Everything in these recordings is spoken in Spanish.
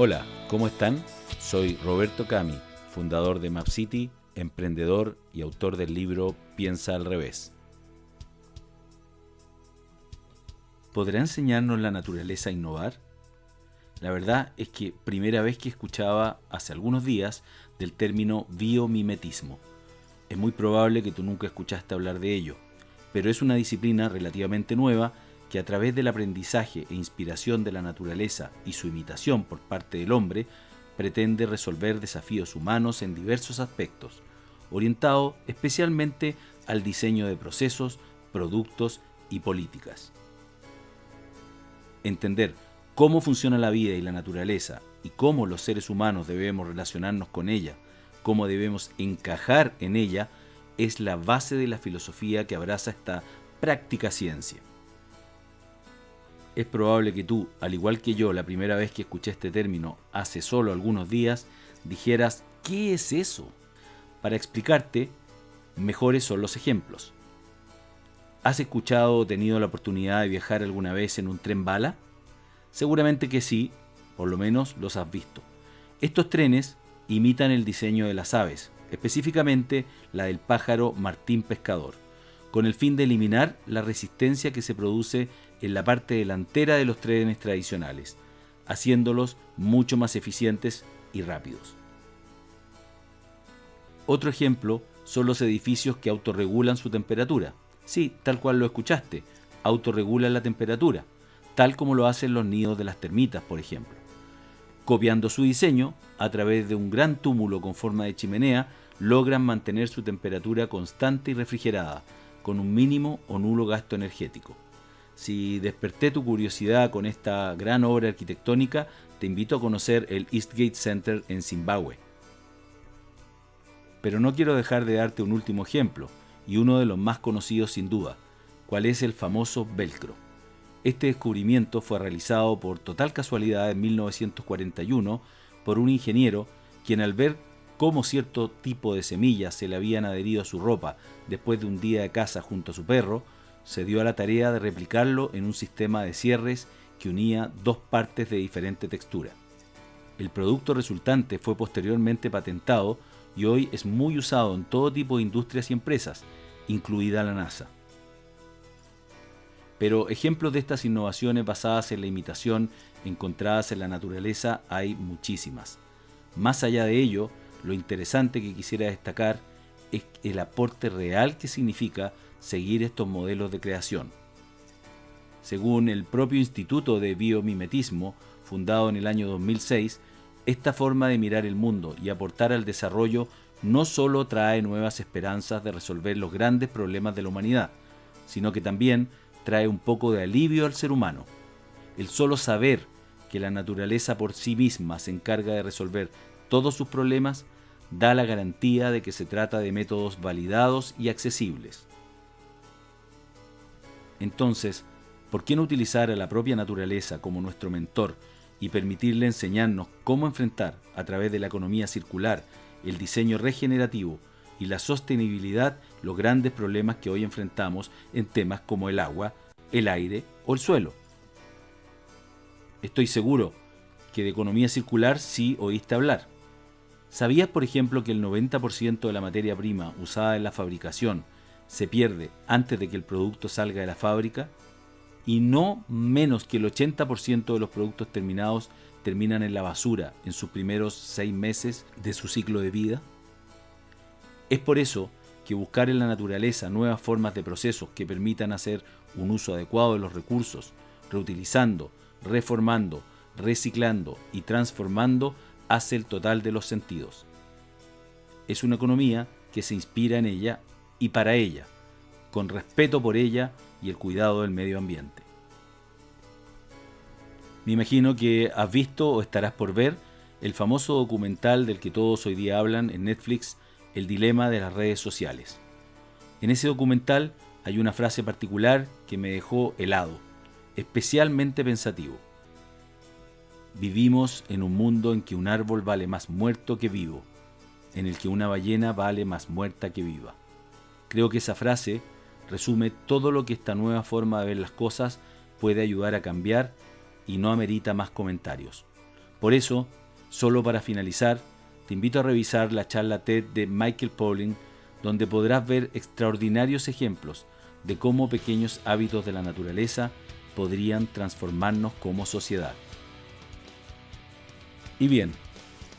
Hola, ¿cómo están? Soy Roberto Cami, fundador de MapCity, emprendedor y autor del libro Piensa al revés. ¿Podrá enseñarnos la naturaleza a innovar? La verdad es que primera vez que escuchaba hace algunos días del término biomimetismo. Es muy probable que tú nunca escuchaste hablar de ello, pero es una disciplina relativamente nueva que a través del aprendizaje e inspiración de la naturaleza y su imitación por parte del hombre, pretende resolver desafíos humanos en diversos aspectos, orientado especialmente al diseño de procesos, productos y políticas. Entender cómo funciona la vida y la naturaleza y cómo los seres humanos debemos relacionarnos con ella, cómo debemos encajar en ella, es la base de la filosofía que abraza esta práctica ciencia es probable que tú, al igual que yo, la primera vez que escuché este término hace solo algunos días, dijeras, ¿qué es eso? Para explicarte, mejores son los ejemplos. ¿Has escuchado o tenido la oportunidad de viajar alguna vez en un tren bala? Seguramente que sí, por lo menos los has visto. Estos trenes imitan el diseño de las aves, específicamente la del pájaro martín pescador, con el fin de eliminar la resistencia que se produce en la parte delantera de los trenes tradicionales, haciéndolos mucho más eficientes y rápidos. Otro ejemplo son los edificios que autorregulan su temperatura. Sí, tal cual lo escuchaste, autorregulan la temperatura, tal como lo hacen los nidos de las termitas, por ejemplo. Copiando su diseño, a través de un gran túmulo con forma de chimenea, logran mantener su temperatura constante y refrigerada, con un mínimo o nulo gasto energético. Si desperté tu curiosidad con esta gran obra arquitectónica, te invito a conocer el Eastgate Center en Zimbabue. Pero no quiero dejar de darte un último ejemplo, y uno de los más conocidos sin duda, cuál es el famoso velcro. Este descubrimiento fue realizado por total casualidad en 1941 por un ingeniero quien al ver cómo cierto tipo de semillas se le habían adherido a su ropa después de un día de caza junto a su perro, se dio a la tarea de replicarlo en un sistema de cierres que unía dos partes de diferente textura. El producto resultante fue posteriormente patentado y hoy es muy usado en todo tipo de industrias y empresas, incluida la NASA. Pero ejemplos de estas innovaciones basadas en la imitación encontradas en la naturaleza hay muchísimas. Más allá de ello, lo interesante que quisiera destacar es el aporte real que significa seguir estos modelos de creación. Según el propio Instituto de Biomimetismo, fundado en el año 2006, esta forma de mirar el mundo y aportar al desarrollo no solo trae nuevas esperanzas de resolver los grandes problemas de la humanidad, sino que también trae un poco de alivio al ser humano. El solo saber que la naturaleza por sí misma se encarga de resolver todos sus problemas da la garantía de que se trata de métodos validados y accesibles. Entonces, ¿por qué no utilizar a la propia naturaleza como nuestro mentor y permitirle enseñarnos cómo enfrentar a través de la economía circular, el diseño regenerativo y la sostenibilidad los grandes problemas que hoy enfrentamos en temas como el agua, el aire o el suelo? Estoy seguro que de economía circular sí oíste hablar. ¿Sabías, por ejemplo, que el 90% de la materia prima usada en la fabricación se pierde antes de que el producto salga de la fábrica y no menos que el 80% de los productos terminados terminan en la basura en sus primeros seis meses de su ciclo de vida? Es por eso que buscar en la naturaleza nuevas formas de procesos que permitan hacer un uso adecuado de los recursos, reutilizando, reformando, reciclando y transformando hace el total de los sentidos. Es una economía que se inspira en ella y para ella, con respeto por ella y el cuidado del medio ambiente. Me imagino que has visto o estarás por ver el famoso documental del que todos hoy día hablan en Netflix, El dilema de las redes sociales. En ese documental hay una frase particular que me dejó helado, especialmente pensativo. Vivimos en un mundo en que un árbol vale más muerto que vivo, en el que una ballena vale más muerta que viva. Creo que esa frase resume todo lo que esta nueva forma de ver las cosas puede ayudar a cambiar y no amerita más comentarios. Por eso, solo para finalizar, te invito a revisar la charla TED de Michael Polling, donde podrás ver extraordinarios ejemplos de cómo pequeños hábitos de la naturaleza podrían transformarnos como sociedad. Y bien,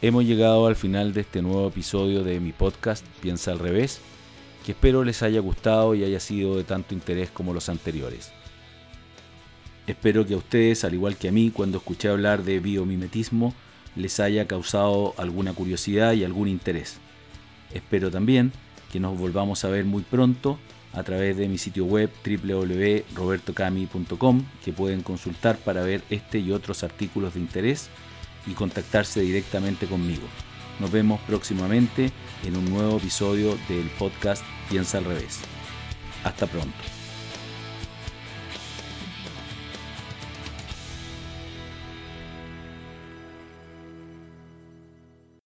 hemos llegado al final de este nuevo episodio de mi podcast Piensa al revés, que espero les haya gustado y haya sido de tanto interés como los anteriores. Espero que a ustedes, al igual que a mí, cuando escuché hablar de biomimetismo, les haya causado alguna curiosidad y algún interés. Espero también que nos volvamos a ver muy pronto a través de mi sitio web www.robertocami.com que pueden consultar para ver este y otros artículos de interés y contactarse directamente conmigo. Nos vemos próximamente en un nuevo episodio del podcast Piensa al revés. Hasta pronto.